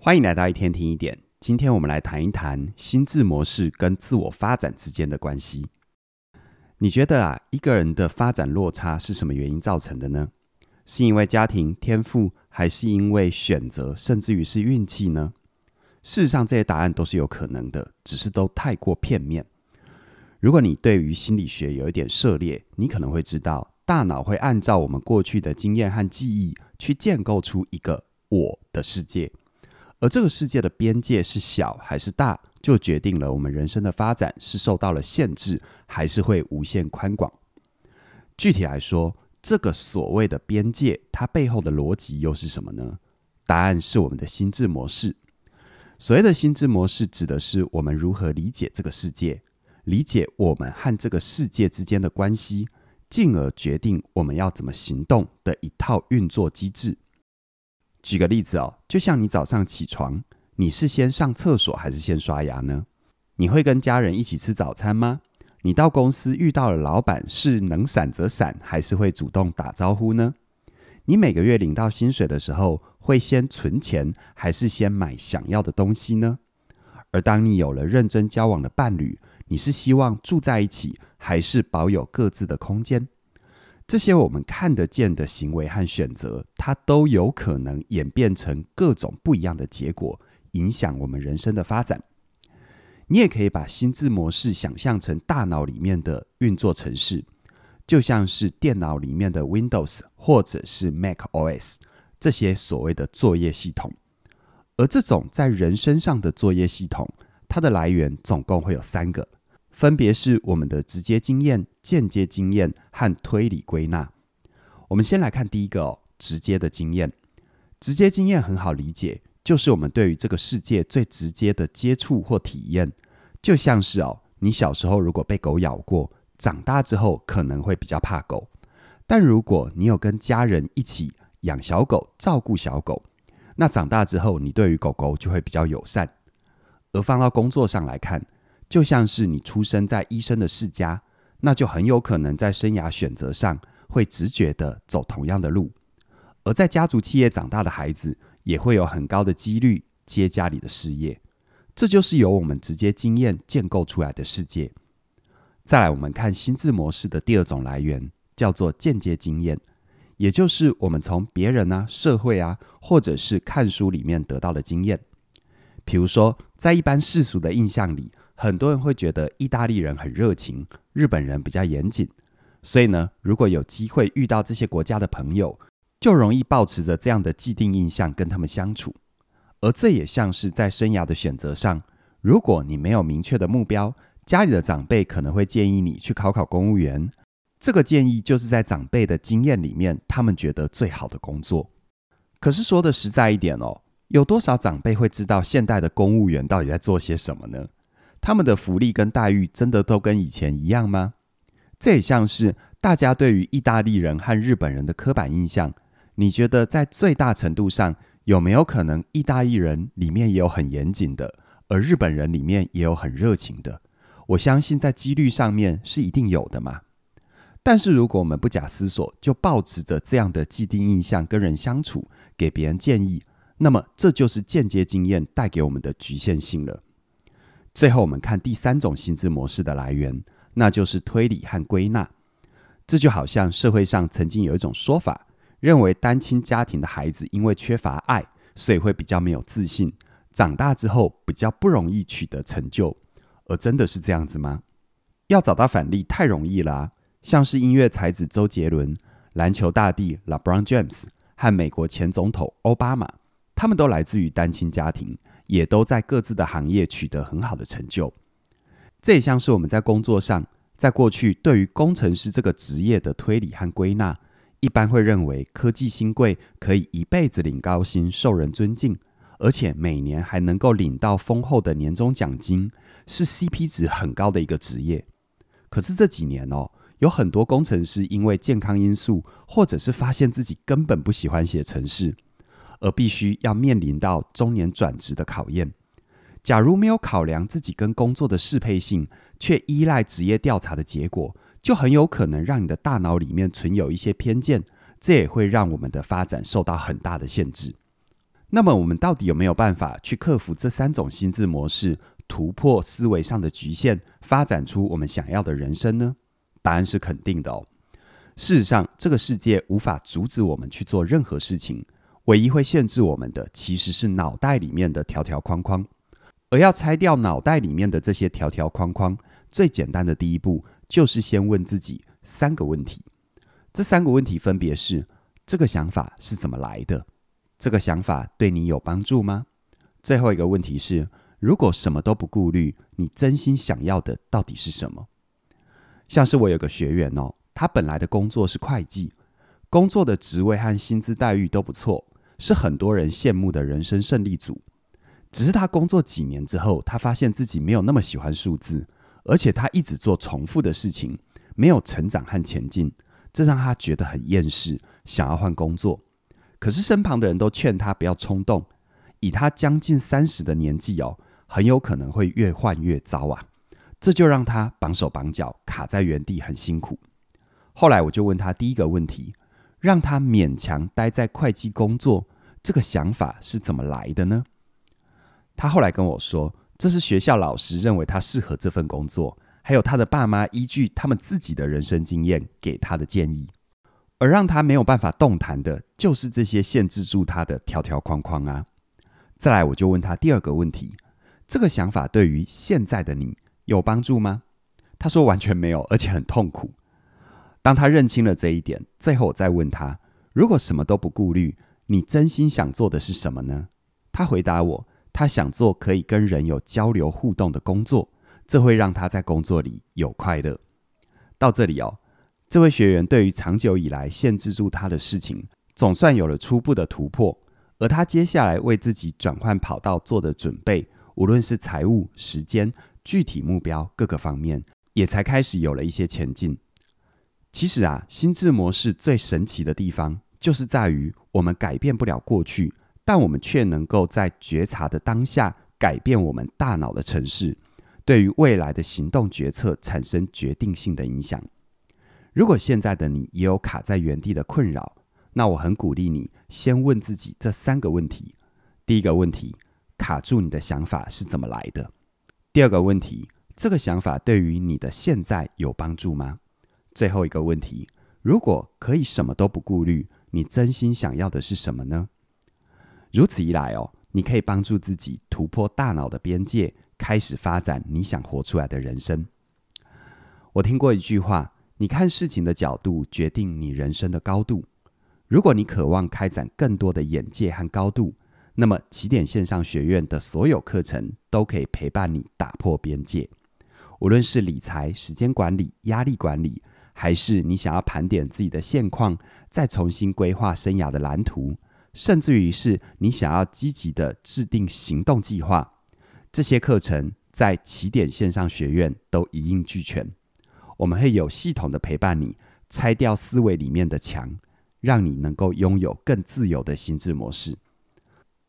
欢迎来到一天听一点。今天我们来谈一谈心智模式跟自我发展之间的关系。你觉得啊，一个人的发展落差是什么原因造成的呢？是因为家庭天赋，还是因为选择，甚至于是运气呢？事实上，这些答案都是有可能的，只是都太过片面。如果你对于心理学有一点涉猎，你可能会知道，大脑会按照我们过去的经验和记忆去建构出一个我的世界。而这个世界的边界是小还是大，就决定了我们人生的发展是受到了限制，还是会无限宽广。具体来说，这个所谓的边界，它背后的逻辑又是什么呢？答案是我们的心智模式。所谓的心智模式，指的是我们如何理解这个世界，理解我们和这个世界之间的关系，进而决定我们要怎么行动的一套运作机制。举个例子哦，就像你早上起床，你是先上厕所还是先刷牙呢？你会跟家人一起吃早餐吗？你到公司遇到了老板，是能闪则闪，还是会主动打招呼呢？你每个月领到薪水的时候，会先存钱，还是先买想要的东西呢？而当你有了认真交往的伴侣，你是希望住在一起，还是保有各自的空间？这些我们看得见的行为和选择，它都有可能演变成各种不一样的结果，影响我们人生的发展。你也可以把心智模式想象成大脑里面的运作程式，就像是电脑里面的 Windows 或者是 Mac OS 这些所谓的作业系统。而这种在人身上的作业系统，它的来源总共会有三个。分别是我们的直接经验、间接经验和推理归纳。我们先来看第一个哦，直接的经验。直接经验很好理解，就是我们对于这个世界最直接的接触或体验。就像是哦，你小时候如果被狗咬过，长大之后可能会比较怕狗。但如果你有跟家人一起养小狗、照顾小狗，那长大之后你对于狗狗就会比较友善。而放到工作上来看，就像是你出生在医生的世家，那就很有可能在生涯选择上会直觉地走同样的路；而在家族企业长大的孩子，也会有很高的几率接家里的事业。这就是由我们直接经验建构出来的世界。再来，我们看心智模式的第二种来源，叫做间接经验，也就是我们从别人啊、社会啊，或者是看书里面得到的经验。比如说，在一般世俗的印象里，很多人会觉得意大利人很热情，日本人比较严谨，所以呢，如果有机会遇到这些国家的朋友，就容易保持着这样的既定印象跟他们相处。而这也像是在生涯的选择上，如果你没有明确的目标，家里的长辈可能会建议你去考考公务员。这个建议就是在长辈的经验里面，他们觉得最好的工作。可是说的实在一点哦，有多少长辈会知道现代的公务员到底在做些什么呢？他们的福利跟待遇真的都跟以前一样吗？这也像是大家对于意大利人和日本人的刻板印象。你觉得在最大程度上，有没有可能意大利人里面也有很严谨的，而日本人里面也有很热情的？我相信在几率上面是一定有的嘛。但是如果我们不假思索就抱持着这样的既定印象跟人相处，给别人建议，那么这就是间接经验带给我们的局限性了。最后，我们看第三种心智模式的来源，那就是推理和归纳。这就好像社会上曾经有一种说法，认为单亲家庭的孩子因为缺乏爱，所以会比较没有自信，长大之后比较不容易取得成就。而真的是这样子吗？要找到反例太容易了啊，像是音乐才子周杰伦、篮球大帝 LeBron James 和美国前总统奥巴马，他们都来自于单亲家庭。也都在各自的行业取得很好的成就。这也像是我们在工作上，在过去对于工程师这个职业的推理和归纳，一般会认为科技新贵可以一辈子领高薪、受人尊敬，而且每年还能够领到丰厚的年终奖金，是 CP 值很高的一个职业。可是这几年哦，有很多工程师因为健康因素，或者是发现自己根本不喜欢写程式。而必须要面临到中年转职的考验。假如没有考量自己跟工作的适配性，却依赖职业调查的结果，就很有可能让你的大脑里面存有一些偏见，这也会让我们的发展受到很大的限制。那么，我们到底有没有办法去克服这三种心智模式，突破思维上的局限，发展出我们想要的人生呢？答案是肯定的哦。事实上，这个世界无法阻止我们去做任何事情，唯一会限制我们的，其实是脑袋里面的条条框框。而要拆掉脑袋里面的这些条条框框，最简单的第一步，就是先问自己三个问题。这三个问题分别是：这个想法是怎么来的？这个想法对你有帮助吗？最后一个问题是：如果什么都不顾虑，你真心想要的到底是什么？像是我有个学员哦，他本来的工作是会计，工作的职位和薪资待遇都不错，是很多人羡慕的人生胜利组。只是他工作几年之后，他发现自己没有那么喜欢数字，而且他一直做重复的事情，没有成长和前进，这让他觉得很厌世，想要换工作。可是身旁的人都劝他不要冲动，以他将近三十的年纪哦，很有可能会越换越糟啊！这就让他绑手绑脚，卡在原地，很辛苦。后来我就问他第一个问题，让他勉强待在会计工作，这个想法是怎么来的呢？他后来跟我说，这是学校老师认为他适合这份工作，还有他的爸妈依据他们自己的人生经验给他的建议。而让他没有办法动弹的，就是这些限制住他的条条框框啊！再来，我就问他第二个问题：这个想法对于现在的你有帮助吗？他说完全没有，而且很痛苦。当他认清了这一点，最后我再问他：如果什么都不顾虑，你真心想做的是什么呢？他回答我：他想做可以跟人有交流互动的工作，这会让他在工作里有快乐。到这里哦。这位学员对于长久以来限制住他的事情，总算有了初步的突破。而他接下来为自己转换跑道做的准备，无论是财务、时间、具体目标各个方面，也才开始有了一些前进。其实啊，心智模式最神奇的地方，就是在于我们改变不了过去，但我们却能够在觉察的当下改变我们大脑的程式，对于未来的行动决策产生决定性的影响。如果现在的你也有卡在原地的困扰，那我很鼓励你先问自己这三个问题：第一个问题，卡住你的想法是怎么来的？第二个问题，这个想法对于你的现在有帮助吗？最后一个问题，如果可以什么都不顾虑，你真心想要的是什么呢？如此一来哦，你可以帮助自己突破大脑的边界，开始发展你想活出来的人生。我听过一句话。你看事情的角度决定你人生的高度。如果你渴望开展更多的眼界和高度，那么起点线上学院的所有课程都可以陪伴你打破边界。无论是理财、时间管理、压力管理，还是你想要盘点自己的现况，再重新规划生涯的蓝图，甚至于是你想要积极的制定行动计划，这些课程在起点线上学院都一应俱全。我们会有系统的陪伴你，拆掉思维里面的墙，让你能够拥有更自由的心智模式。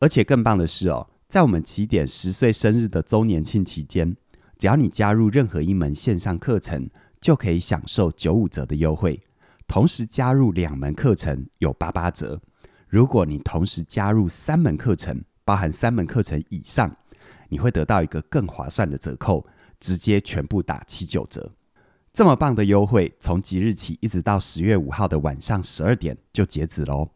而且更棒的是哦，在我们起点十岁生日的周年庆期间，只要你加入任何一门线上课程，就可以享受九五折的优惠。同时加入两门课程有八八折。如果你同时加入三门课程，包含三门课程以上，你会得到一个更划算的折扣，直接全部打七九折。这么棒的优惠，从即日起一直到十月五号的晚上十二点就截止喽。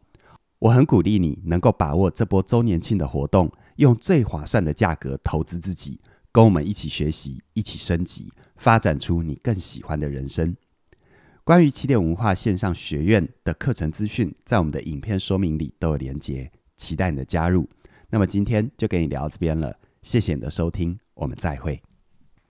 我很鼓励你能够把握这波周年庆的活动，用最划算的价格投资自己，跟我们一起学习，一起升级，发展出你更喜欢的人生。关于起点文化线上学院的课程资讯，在我们的影片说明里都有连结，期待你的加入。那么今天就跟你聊到这边了，谢谢你的收听，我们再会。